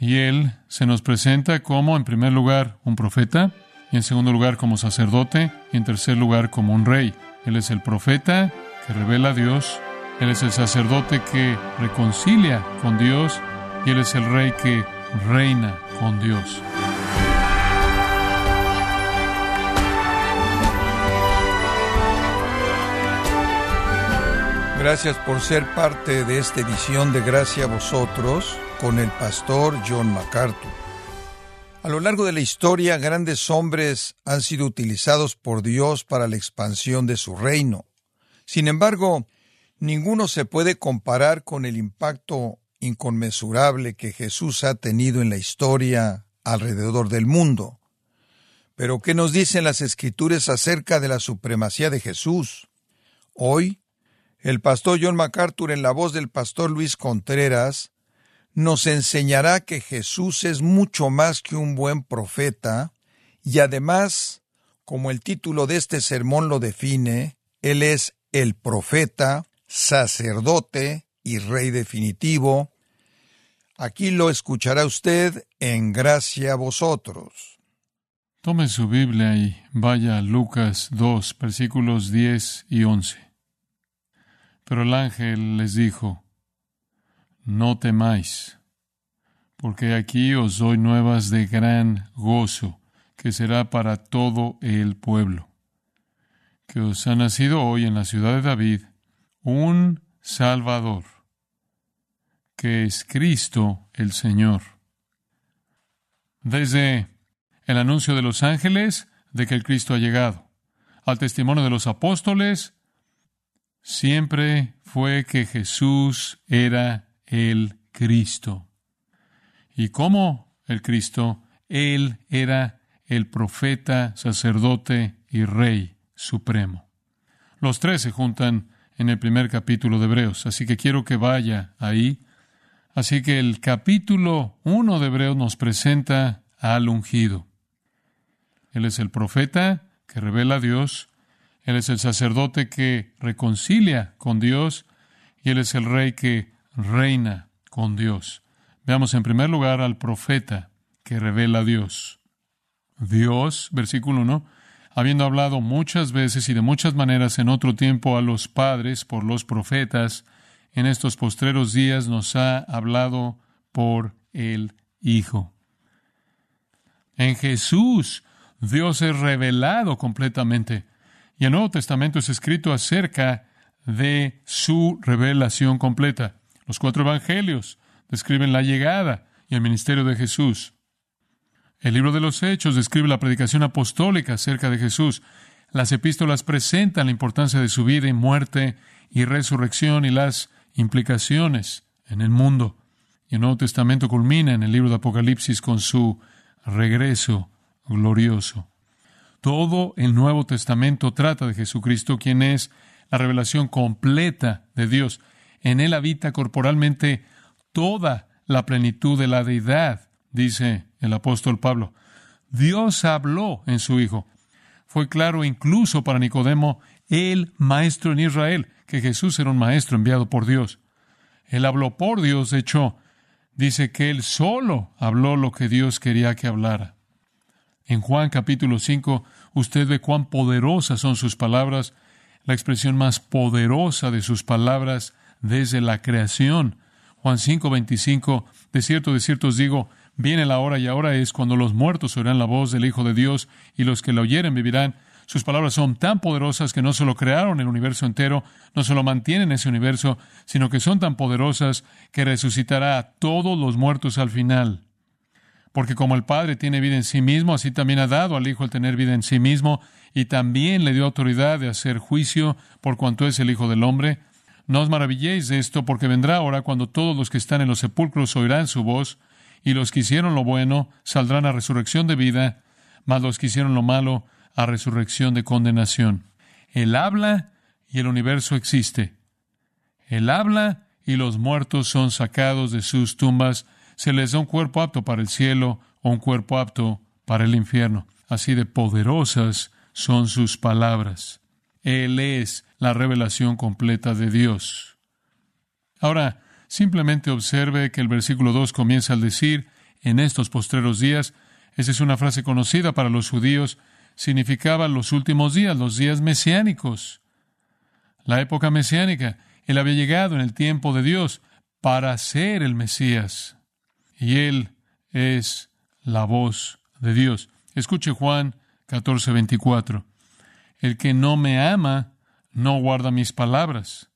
Y Él se nos presenta como, en primer lugar, un profeta, y en segundo lugar como sacerdote, y en tercer lugar como un rey. Él es el profeta que revela a Dios, Él es el sacerdote que reconcilia con Dios, y Él es el rey que reina con Dios. Gracias por ser parte de esta edición de Gracia a vosotros con el pastor John MacArthur. A lo largo de la historia, grandes hombres han sido utilizados por Dios para la expansión de su reino. Sin embargo, ninguno se puede comparar con el impacto inconmensurable que Jesús ha tenido en la historia alrededor del mundo. Pero, ¿qué nos dicen las escrituras acerca de la supremacía de Jesús? Hoy, el pastor John MacArthur, en la voz del pastor Luis Contreras, nos enseñará que Jesús es mucho más que un buen profeta y además, como el título de este sermón lo define, Él es el profeta, sacerdote y rey definitivo. Aquí lo escuchará usted en gracia a vosotros. Tome su Biblia y vaya a Lucas 2, versículos 10 y 11. Pero el ángel les dijo, No temáis, porque aquí os doy nuevas de gran gozo, que será para todo el pueblo, que os ha nacido hoy en la ciudad de David un Salvador, que es Cristo el Señor. Desde el anuncio de los ángeles de que el Cristo ha llegado, al testimonio de los apóstoles, siempre fue que Jesús era el Cristo. Y como el Cristo, Él era el profeta, sacerdote y rey supremo. Los tres se juntan en el primer capítulo de Hebreos, así que quiero que vaya ahí. Así que el capítulo uno de Hebreos nos presenta al ungido. Él es el profeta que revela a Dios, él es el sacerdote que reconcilia con Dios y Él es el rey que reina con Dios. Veamos en primer lugar al profeta que revela a Dios. Dios, versículo 1, habiendo hablado muchas veces y de muchas maneras en otro tiempo a los padres por los profetas, en estos postreros días nos ha hablado por el Hijo. En Jesús Dios es revelado completamente. Y el Nuevo Testamento es escrito acerca de su revelación completa. Los cuatro evangelios describen la llegada y el ministerio de Jesús. El libro de los Hechos describe la predicación apostólica acerca de Jesús. Las epístolas presentan la importancia de su vida y muerte y resurrección y las implicaciones en el mundo. Y el Nuevo Testamento culmina en el libro de Apocalipsis con su regreso glorioso. Todo el Nuevo Testamento trata de Jesucristo, quien es la revelación completa de Dios. En Él habita corporalmente toda la plenitud de la deidad, dice el apóstol Pablo. Dios habló en su Hijo. Fue claro incluso para Nicodemo, el maestro en Israel, que Jesús era un maestro enviado por Dios. Él habló por Dios, de hecho, dice que él solo habló lo que Dios quería que hablara. En Juan capítulo 5, usted ve cuán poderosas son sus palabras, la expresión más poderosa de sus palabras desde la creación. Juan 5, 25, de cierto, de cierto os digo, viene la hora y ahora es cuando los muertos oirán la voz del Hijo de Dios y los que la oyeren vivirán. Sus palabras son tan poderosas que no solo crearon el universo entero, no solo mantienen ese universo, sino que son tan poderosas que resucitará a todos los muertos al final. Porque como el Padre tiene vida en sí mismo, así también ha dado al Hijo el tener vida en sí mismo, y también le dio autoridad de hacer juicio por cuanto es el Hijo del Hombre. No os maravilléis de esto, porque vendrá ahora cuando todos los que están en los sepulcros oirán su voz, y los que hicieron lo bueno saldrán a resurrección de vida, mas los que hicieron lo malo a resurrección de condenación. Él habla y el universo existe. Él habla y los muertos son sacados de sus tumbas se les da un cuerpo apto para el cielo o un cuerpo apto para el infierno. Así de poderosas son sus palabras. Él es la revelación completa de Dios. Ahora, simplemente observe que el versículo 2 comienza al decir, en estos postreros días. Esa es una frase conocida para los judíos. Significaba los últimos días, los días mesiánicos. La época mesiánica. Él había llegado en el tiempo de Dios para ser el Mesías. Y Él es la voz de Dios. Escuche Juan 14, 24. El que no me ama no guarda mis palabras.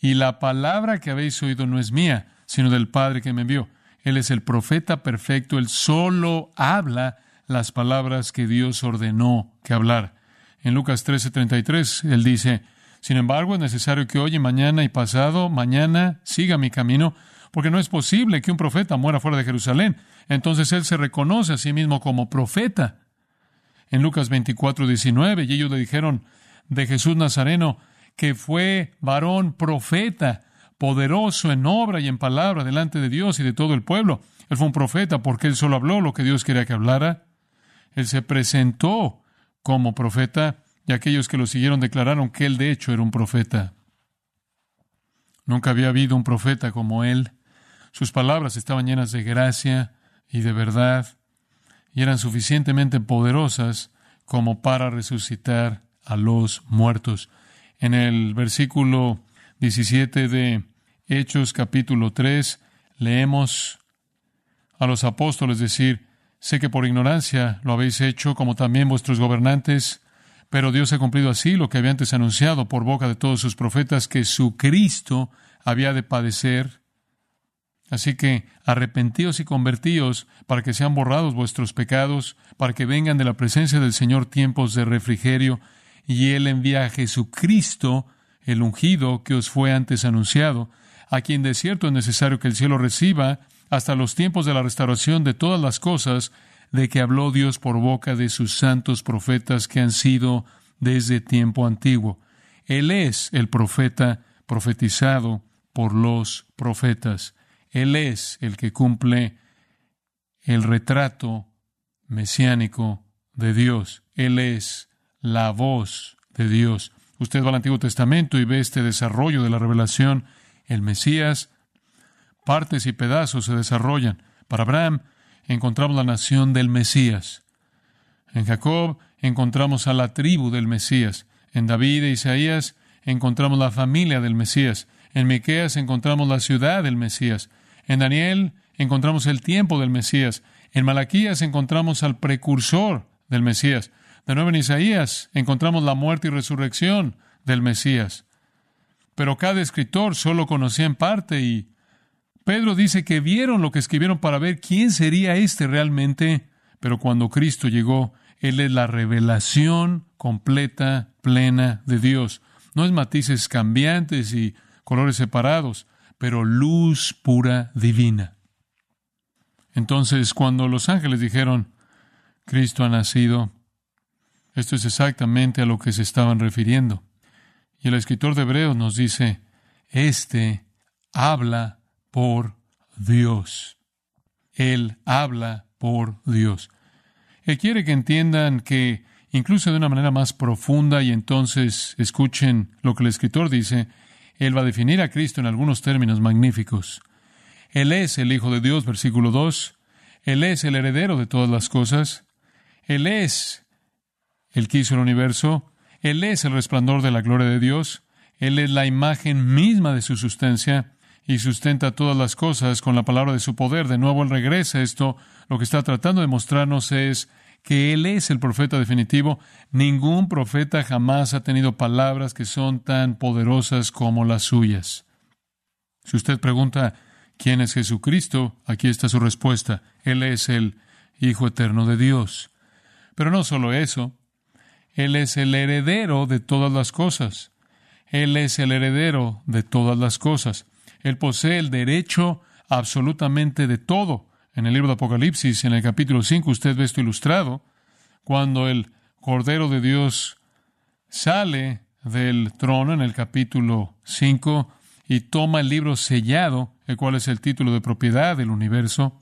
Y la palabra que habéis oído no es mía, sino del Padre que me envió. Él es el profeta perfecto, él solo habla las palabras que Dios ordenó que hablar. En Lucas 13:33 él dice, sin embargo, es necesario que hoy y mañana y pasado, mañana, siga mi camino, porque no es posible que un profeta muera fuera de Jerusalén. Entonces él se reconoce a sí mismo como profeta. En Lucas 24, 19, y ellos le dijeron de Jesús Nazareno que fue varón profeta, poderoso en obra y en palabra delante de Dios y de todo el pueblo. Él fue un profeta porque él solo habló lo que Dios quería que hablara. Él se presentó como profeta y aquellos que lo siguieron declararon que él de hecho era un profeta. Nunca había habido un profeta como él. Sus palabras estaban llenas de gracia y de verdad y eran suficientemente poderosas como para resucitar a los muertos. En el versículo 17 de Hechos capítulo 3 leemos a los apóstoles decir, sé que por ignorancia lo habéis hecho, como también vuestros gobernantes, pero Dios ha cumplido así lo que había antes anunciado por boca de todos sus profetas, que su Cristo había de padecer. Así que arrepentíos y convertíos para que sean borrados vuestros pecados, para que vengan de la presencia del Señor tiempos de refrigerio, y Él envía a Jesucristo, el ungido que os fue antes anunciado, a quien de cierto es necesario que el cielo reciba hasta los tiempos de la restauración de todas las cosas, de que habló Dios por boca de sus santos profetas que han sido desde tiempo antiguo. Él es el profeta profetizado por los profetas. Él es el que cumple el retrato mesiánico de Dios. Él es la voz de Dios. Usted va al Antiguo Testamento y ve este desarrollo de la revelación. El Mesías, partes y pedazos se desarrollan. Para Abraham, encontramos la nación del Mesías. En Jacob encontramos a la tribu del Mesías. En David e Isaías encontramos la familia del Mesías. En Miqueas encontramos la ciudad del Mesías. En Daniel encontramos el tiempo del Mesías. En Malaquías encontramos al precursor del Mesías. De nuevo en Isaías encontramos la muerte y resurrección del Mesías. Pero cada escritor solo conocía en parte y Pedro dice que vieron lo que escribieron para ver quién sería este realmente, pero cuando Cristo llegó, Él es la revelación completa, plena de Dios. No es matices cambiantes y colores separados, pero luz pura divina. Entonces, cuando los ángeles dijeron, Cristo ha nacido, esto es exactamente a lo que se estaban refiriendo. Y el escritor de Hebreos nos dice, este habla por Dios. Él habla por Dios. Él quiere que entiendan que, incluso de una manera más profunda, y entonces escuchen lo que el escritor dice, Él va a definir a Cristo en algunos términos magníficos. Él es el Hijo de Dios, versículo 2. Él es el heredero de todas las cosas. Él es el que hizo el universo. Él es el resplandor de la gloria de Dios. Él es la imagen misma de su sustancia y sustenta todas las cosas con la palabra de su poder. De nuevo Él regresa esto. Lo que está tratando de mostrarnos es que Él es el profeta definitivo. Ningún profeta jamás ha tenido palabras que son tan poderosas como las suyas. Si usted pregunta quién es Jesucristo, aquí está su respuesta. Él es el Hijo eterno de Dios. Pero no solo eso, Él es el heredero de todas las cosas. Él es el heredero de todas las cosas. Él posee el derecho absolutamente de todo. En el libro de Apocalipsis, en el capítulo 5, usted ve esto ilustrado, cuando el Cordero de Dios sale del trono en el capítulo 5 y toma el libro sellado, el cual es el título de propiedad del universo.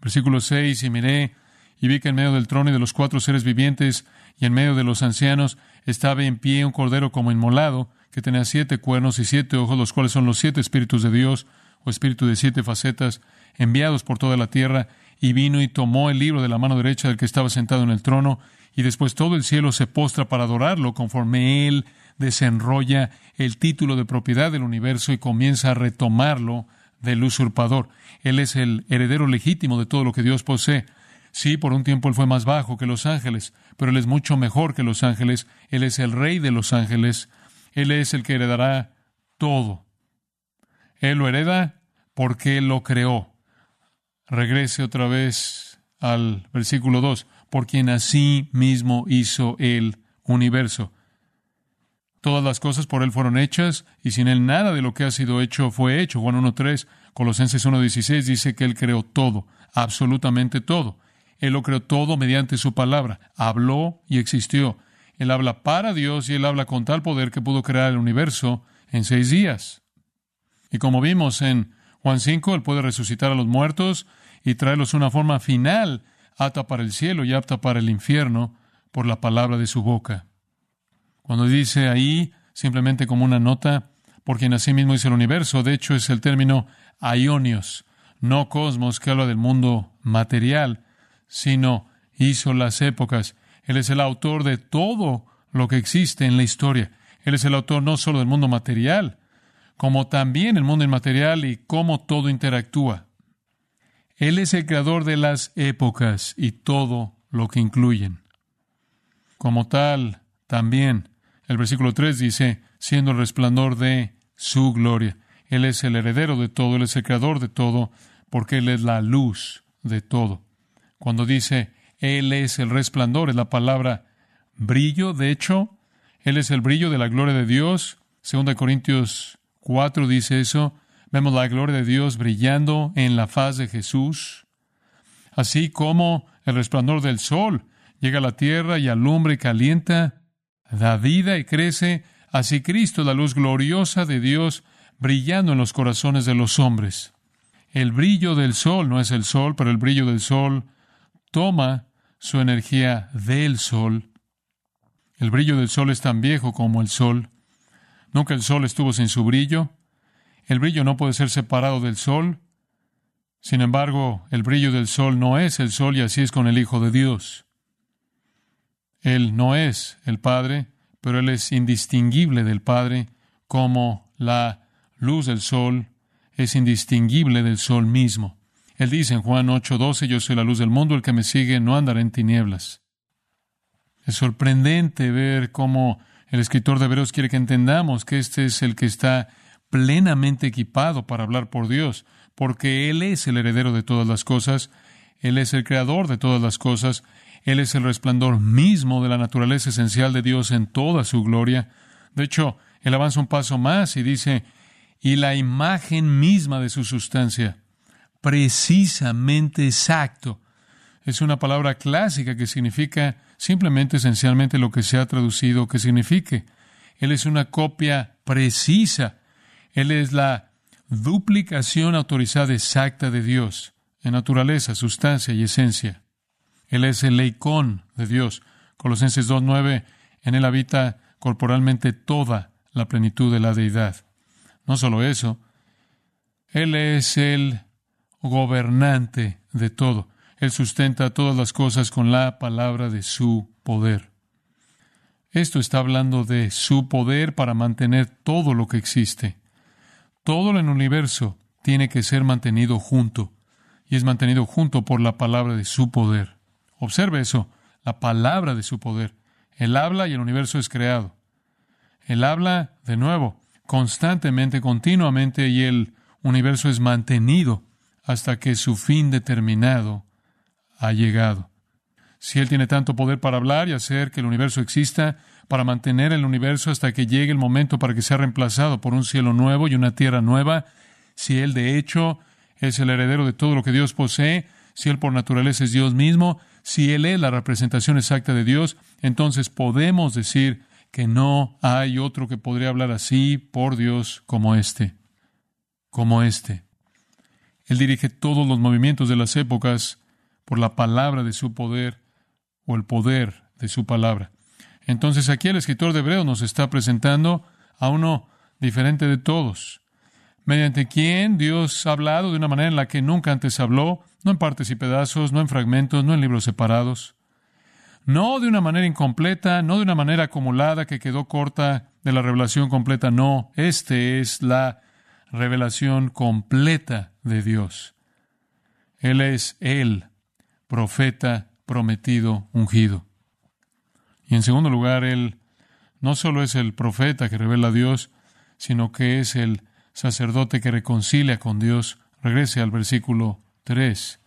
Versículo 6, y miré y vi que en medio del trono y de los cuatro seres vivientes y en medio de los ancianos estaba en pie un cordero como inmolado, que tenía siete cuernos y siete ojos, los cuales son los siete espíritus de Dios, o espíritu de siete facetas. Enviados por toda la tierra, y vino y tomó el libro de la mano derecha del que estaba sentado en el trono, y después todo el cielo se postra para adorarlo conforme él desenrolla el título de propiedad del universo y comienza a retomarlo del usurpador. Él es el heredero legítimo de todo lo que Dios posee. Sí, por un tiempo él fue más bajo que los ángeles, pero él es mucho mejor que los ángeles. Él es el rey de los ángeles. Él es el que heredará todo. Él lo hereda porque él lo creó. Regrese otra vez al versículo 2, por quien así mismo hizo el universo. Todas las cosas por Él fueron hechas, y sin Él nada de lo que ha sido hecho fue hecho. Juan 1.3, Colosenses 1.16 dice que Él creó todo, absolutamente todo. Él lo creó todo mediante su palabra. Habló y existió. Él habla para Dios y Él habla con tal poder que pudo crear el universo en seis días. Y como vimos en Juan 5, Él puede resucitar a los muertos y traerlos una forma final, apta para el cielo y apta para el infierno, por la palabra de su boca. Cuando dice ahí, simplemente como una nota, por quien mismo hizo el universo, de hecho es el término aionios, no cosmos que habla del mundo material, sino hizo las épocas. Él es el autor de todo lo que existe en la historia. Él es el autor no solo del mundo material, como también el mundo inmaterial y cómo todo interactúa. Él es el creador de las épocas y todo lo que incluyen. Como tal, también el versículo 3 dice, siendo el resplandor de su gloria. Él es el heredero de todo, Él es el creador de todo, porque Él es la luz de todo. Cuando dice Él es el resplandor, es la palabra brillo, de hecho, Él es el brillo de la gloria de Dios. Segunda Corintios 4 dice eso. Vemos la gloria de Dios brillando en la faz de Jesús. Así como el resplandor del sol llega a la tierra y alumbra y calienta da vida y crece, así Cristo, la luz gloriosa de Dios, brillando en los corazones de los hombres. El brillo del sol no es el sol, pero el brillo del sol toma su energía del sol. El brillo del sol es tan viejo como el sol. Nunca el sol estuvo sin su brillo. El brillo no puede ser separado del sol. Sin embargo, el brillo del sol no es el sol y así es con el Hijo de Dios. Él no es el Padre, pero Él es indistinguible del Padre, como la luz del sol es indistinguible del sol mismo. Él dice en Juan 8:12, yo soy la luz del mundo, el que me sigue no andará en tinieblas. Es sorprendente ver cómo el escritor de Hebreos quiere que entendamos que este es el que está plenamente equipado para hablar por Dios, porque Él es el heredero de todas las cosas, Él es el creador de todas las cosas, él es el resplandor mismo de la naturaleza esencial de Dios en toda su gloria. De hecho, él avanza un paso más y dice, y la imagen misma de su sustancia, precisamente exacto. Es una palabra clásica que significa simplemente esencialmente lo que se ha traducido que signifique. Él es una copia precisa. Él es la duplicación autorizada exacta de Dios en naturaleza, sustancia y esencia. Él es el leicón de Dios. Colosenses 2.9, en él habita corporalmente toda la plenitud de la deidad. No solo eso, Él es el gobernante de todo. Él sustenta todas las cosas con la palabra de su poder. Esto está hablando de su poder para mantener todo lo que existe. Todo en el universo tiene que ser mantenido junto, y es mantenido junto por la palabra de su poder. Observe eso, la palabra de su poder. Él habla y el universo es creado. Él habla de nuevo, constantemente, continuamente, y el universo es mantenido hasta que su fin determinado ha llegado. Si Él tiene tanto poder para hablar y hacer que el universo exista, para mantener el universo hasta que llegue el momento para que sea reemplazado por un cielo nuevo y una tierra nueva, si Él de hecho es el heredero de todo lo que Dios posee, si Él por naturaleza es Dios mismo, si Él es la representación exacta de Dios, entonces podemos decir que no hay otro que podría hablar así por Dios como este, como este. Él dirige todos los movimientos de las épocas por la palabra de su poder o el poder de su palabra. Entonces aquí el escritor de Hebreo nos está presentando a uno diferente de todos. mediante quien Dios ha hablado de una manera en la que nunca antes habló, no en partes y pedazos, no en fragmentos, no en libros separados, no de una manera incompleta, no de una manera acumulada que quedó corta de la revelación completa, no, este es la revelación completa de Dios. Él es el profeta prometido, ungido. Y en segundo lugar, Él no solo es el profeta que revela a Dios, sino que es el sacerdote que reconcilia con Dios. Regrese al versículo 3.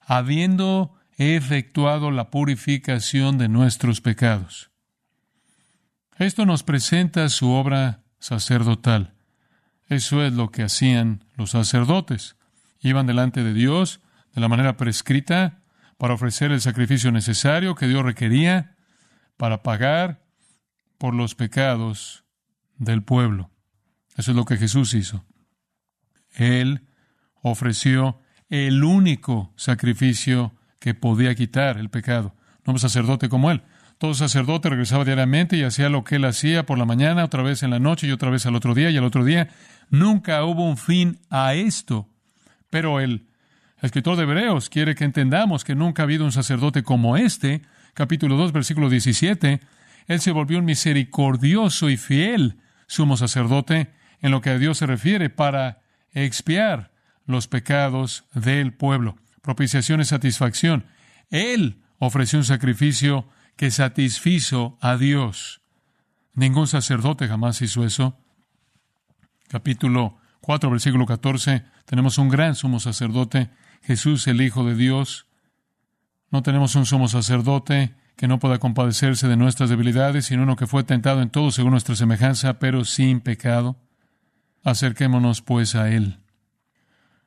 Habiendo efectuado la purificación de nuestros pecados. Esto nos presenta su obra sacerdotal. Eso es lo que hacían los sacerdotes. Iban delante de Dios de la manera prescrita para ofrecer el sacrificio necesario que Dios requería para pagar por los pecados del pueblo. Eso es lo que Jesús hizo. Él ofreció el único sacrificio que podía quitar el pecado. No un sacerdote como él. Todo sacerdote regresaba diariamente y hacía lo que él hacía por la mañana, otra vez en la noche y otra vez al otro día y al otro día. Nunca hubo un fin a esto. Pero el escritor de Hebreos quiere que entendamos que nunca ha habido un sacerdote como este. Capítulo 2, versículo 17. Él se volvió un misericordioso y fiel sumo sacerdote en lo que a Dios se refiere para expiar los pecados del pueblo. Propiciación y satisfacción. Él ofreció un sacrificio que satisfizo a Dios. Ningún sacerdote jamás hizo eso. Capítulo 4, versículo 14. Tenemos un gran sumo sacerdote, Jesús el Hijo de Dios. No tenemos un sumo sacerdote que no pueda compadecerse de nuestras debilidades, sino uno que fue tentado en todo según nuestra semejanza, pero sin pecado. Acerquémonos pues a Él.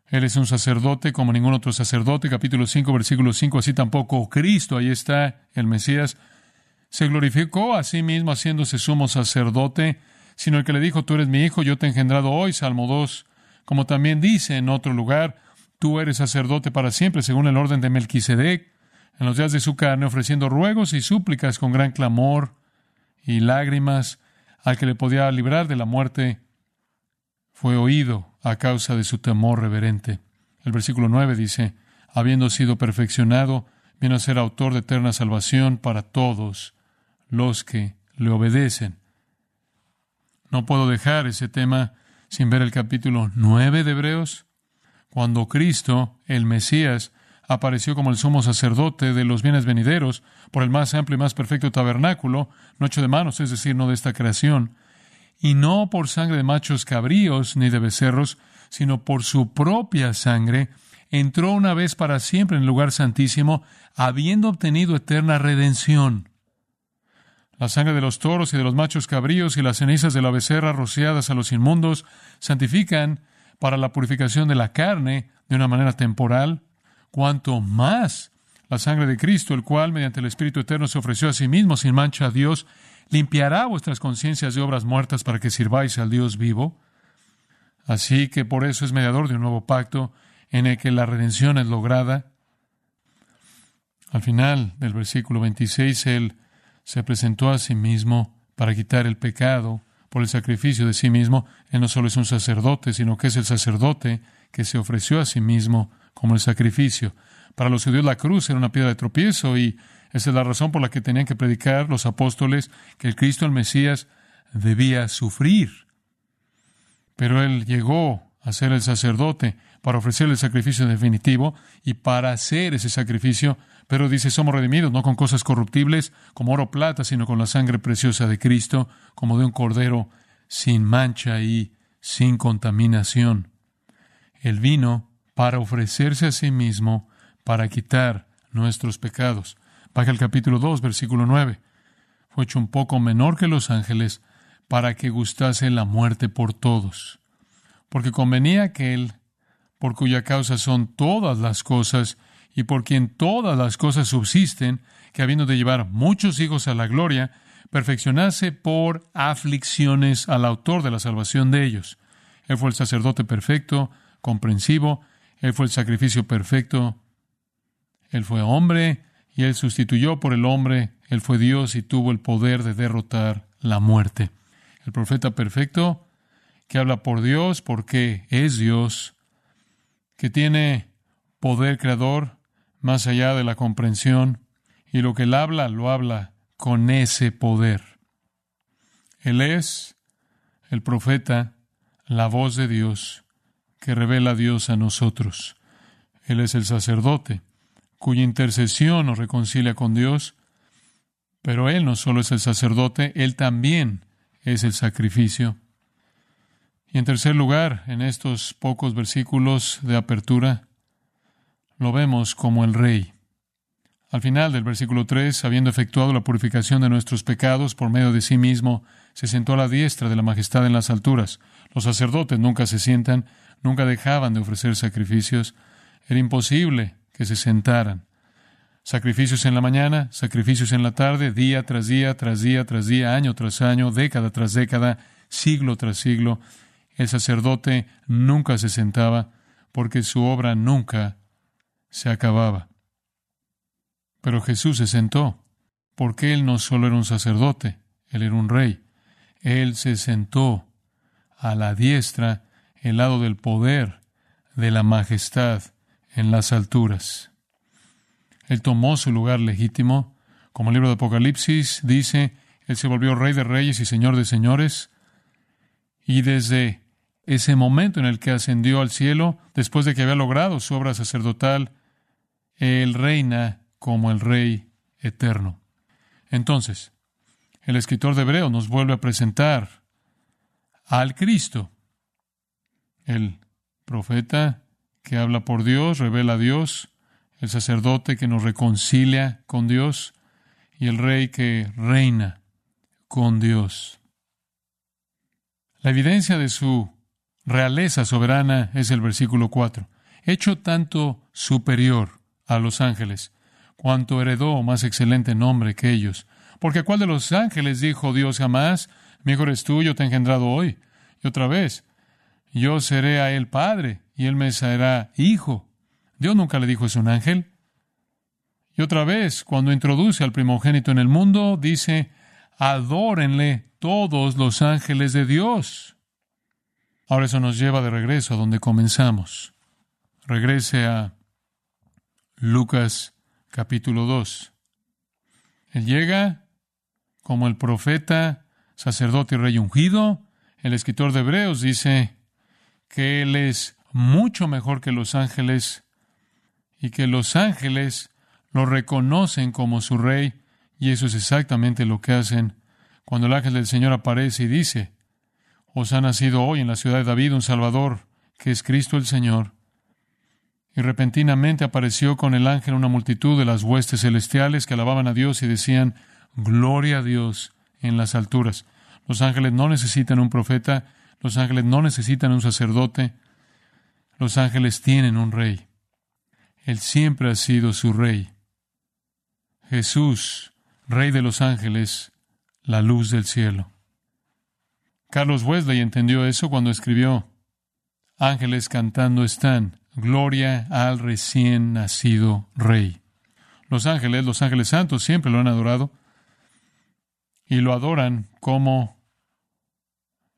Él es un sacerdote como ningún otro sacerdote. Capítulo 5, versículo 5. Así tampoco Cristo, ahí está el Mesías, se glorificó a sí mismo haciéndose sumo sacerdote, sino el que le dijo, tú eres mi hijo, yo te he engendrado hoy, Salmo 2. Como también dice en otro lugar, tú eres sacerdote para siempre, según el orden de Melquisedec, en los días de su carne, ofreciendo ruegos y súplicas con gran clamor y lágrimas al que le podía librar de la muerte fue oído a causa de su temor reverente. El versículo 9 dice, habiendo sido perfeccionado, vino a ser autor de eterna salvación para todos los que le obedecen. No puedo dejar ese tema sin ver el capítulo 9 de Hebreos, cuando Cristo, el Mesías, apareció como el sumo sacerdote de los bienes venideros por el más amplio y más perfecto tabernáculo, no hecho de manos, es decir, no de esta creación, y no por sangre de machos cabríos ni de becerros, sino por su propia sangre, entró una vez para siempre en el lugar santísimo, habiendo obtenido eterna redención. La sangre de los toros y de los machos cabríos y las cenizas de la becerra rociadas a los inmundos santifican para la purificación de la carne de una manera temporal, cuanto más la sangre de Cristo, el cual mediante el Espíritu Eterno se ofreció a sí mismo sin mancha a Dios, limpiará vuestras conciencias de obras muertas para que sirváis al Dios vivo. Así que por eso es mediador de un nuevo pacto en el que la redención es lograda. Al final del versículo 26, Él se presentó a sí mismo para quitar el pecado por el sacrificio de sí mismo. Él no solo es un sacerdote, sino que es el sacerdote que se ofreció a sí mismo como el sacrificio. Para los judíos la cruz era una piedra de tropiezo y esa es la razón por la que tenían que predicar los apóstoles que el Cristo, el Mesías, debía sufrir. Pero Él llegó a ser el sacerdote para ofrecer el sacrificio definitivo y para hacer ese sacrificio, pero dice, somos redimidos no con cosas corruptibles como oro o plata, sino con la sangre preciosa de Cristo, como de un cordero sin mancha y sin contaminación. Él vino para ofrecerse a sí mismo para quitar nuestros pecados. Baja el capítulo 2, versículo 9. Fue hecho un poco menor que los ángeles para que gustase la muerte por todos. Porque convenía aquel por cuya causa son todas las cosas y por quien todas las cosas subsisten, que habiendo de llevar muchos hijos a la gloria, perfeccionase por aflicciones al autor de la salvación de ellos. Él fue el sacerdote perfecto, comprensivo, él fue el sacrificio perfecto, él fue hombre, y Él sustituyó por el hombre, Él fue Dios y tuvo el poder de derrotar la muerte. El profeta perfecto que habla por Dios porque es Dios, que tiene poder creador más allá de la comprensión, y lo que él habla, lo habla con ese poder. Él es el profeta, la voz de Dios, que revela Dios a nosotros. Él es el sacerdote, cuya intercesión nos reconcilia con Dios, pero Él no solo es el sacerdote, Él también es el sacrificio. Y en tercer lugar, en estos pocos versículos de apertura, lo vemos como el Rey. Al final del versículo 3, habiendo efectuado la purificación de nuestros pecados por medio de sí mismo, se sentó a la diestra de la majestad en las alturas. Los sacerdotes nunca se sientan, nunca dejaban de ofrecer sacrificios. Era imposible que se sentaran. Sacrificios en la mañana, sacrificios en la tarde, día tras día, tras día, tras día, año tras año, década tras década, siglo tras siglo. El sacerdote nunca se sentaba porque su obra nunca se acababa. Pero Jesús se sentó, porque Él no solo era un sacerdote, Él era un rey. Él se sentó a la diestra, el lado del poder, de la majestad en las alturas. Él tomó su lugar legítimo, como el libro de Apocalipsis dice, Él se volvió rey de reyes y señor de señores, y desde ese momento en el que ascendió al cielo, después de que había logrado su obra sacerdotal, Él reina como el Rey eterno. Entonces, el escritor de Hebreo nos vuelve a presentar al Cristo, el profeta que habla por Dios, revela a Dios, el sacerdote que nos reconcilia con Dios y el rey que reina con Dios. La evidencia de su realeza soberana es el versículo 4. Hecho tanto superior a los ángeles, cuanto heredó más excelente nombre que ellos. Porque cuál de los ángeles dijo Dios jamás, mejor es tú, yo te he engendrado hoy. Y otra vez, yo seré a él padre y él me será hijo. Dios nunca le dijo es un ángel. Y otra vez, cuando introduce al primogénito en el mundo, dice, adórenle todos los ángeles de Dios. Ahora eso nos lleva de regreso a donde comenzamos. Regrese a Lucas capítulo 2. Él llega como el profeta, sacerdote y rey ungido. El escritor de Hebreos dice que Él es mucho mejor que los ángeles y que los ángeles lo reconocen como su rey y eso es exactamente lo que hacen cuando el ángel del Señor aparece y dice, os ha nacido hoy en la ciudad de David un Salvador, que es Cristo el Señor. Y repentinamente apareció con el ángel una multitud de las huestes celestiales que alababan a Dios y decían, Gloria a Dios en las alturas. Los ángeles no necesitan un profeta, los ángeles no necesitan un sacerdote, los ángeles tienen un rey. Él siempre ha sido su rey. Jesús, rey de los ángeles, la luz del cielo. Carlos Wesley entendió eso cuando escribió, Ángeles cantando están, Gloria al recién nacido Rey. Los ángeles, los ángeles santos, siempre lo han adorado y lo adoran como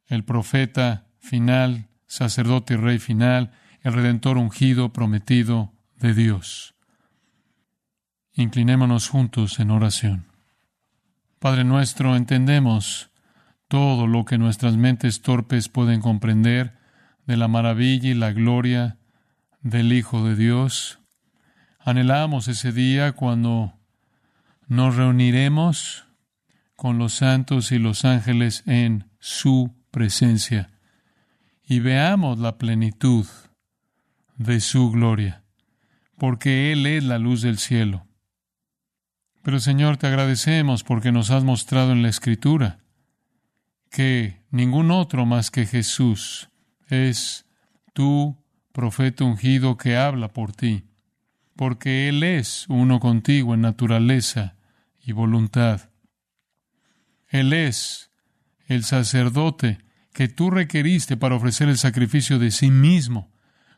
el profeta final, sacerdote y rey final, el redentor ungido, prometido de Dios. Inclinémonos juntos en oración. Padre nuestro, entendemos todo lo que nuestras mentes torpes pueden comprender de la maravilla y la gloria del Hijo de Dios. Anhelamos ese día cuando nos reuniremos con los santos y los ángeles en su presencia y veamos la plenitud de su gloria, porque Él es la luz del cielo. Pero Señor, te agradecemos porque nos has mostrado en la Escritura que ningún otro más que Jesús es tú profeta ungido que habla por ti, porque Él es uno contigo en naturaleza y voluntad. Él es el sacerdote que tú requeriste para ofrecer el sacrificio de sí mismo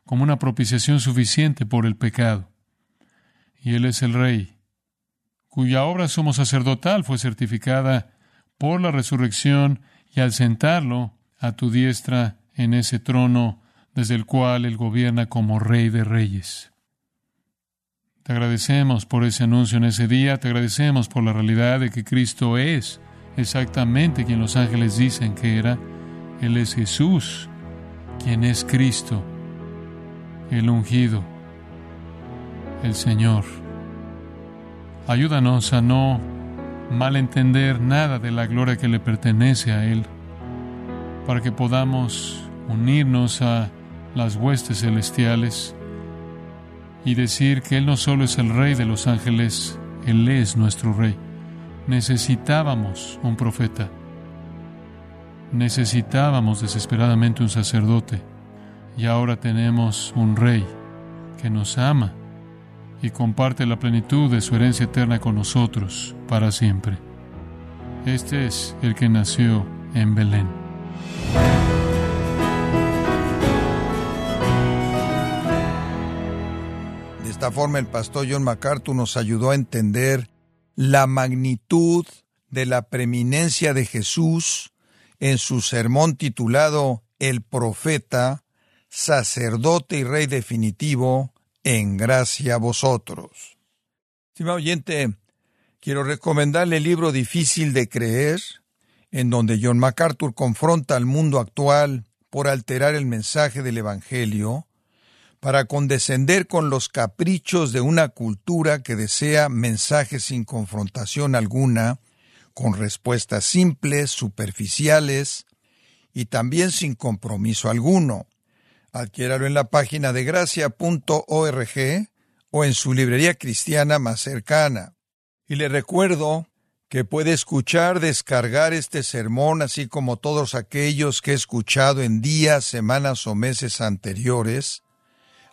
como una propiciación suficiente por el pecado. Y Él es el Rey, cuya obra sumo sacerdotal fue certificada por la resurrección y al sentarlo a tu diestra en ese trono desde el cual Él gobierna como Rey de Reyes. Te agradecemos por ese anuncio en ese día, te agradecemos por la realidad de que Cristo es exactamente quien los ángeles dicen que era. Él es Jesús, quien es Cristo, el ungido, el Señor. Ayúdanos a no malentender nada de la gloria que le pertenece a Él, para que podamos unirnos a las huestes celestiales y decir que Él no solo es el Rey de los ángeles, Él es nuestro Rey. Necesitábamos un profeta. Necesitábamos desesperadamente un sacerdote. Y ahora tenemos un Rey que nos ama y comparte la plenitud de su herencia eterna con nosotros para siempre. Este es el que nació en Belén. De esta forma el pastor John MacArthur nos ayudó a entender la magnitud de la preeminencia de Jesús en su sermón titulado El profeta, sacerdote y rey definitivo, en gracia a vosotros. Estimado oyente, quiero recomendarle el libro Difícil de Creer, en donde John MacArthur confronta al mundo actual por alterar el mensaje del Evangelio, para condescender con los caprichos de una cultura que desea mensajes sin confrontación alguna, con respuestas simples, superficiales y también sin compromiso alguno. Adquiéralo en la página de gracia.org o en su librería cristiana más cercana. Y le recuerdo que puede escuchar, descargar este sermón, así como todos aquellos que he escuchado en días, semanas o meses anteriores,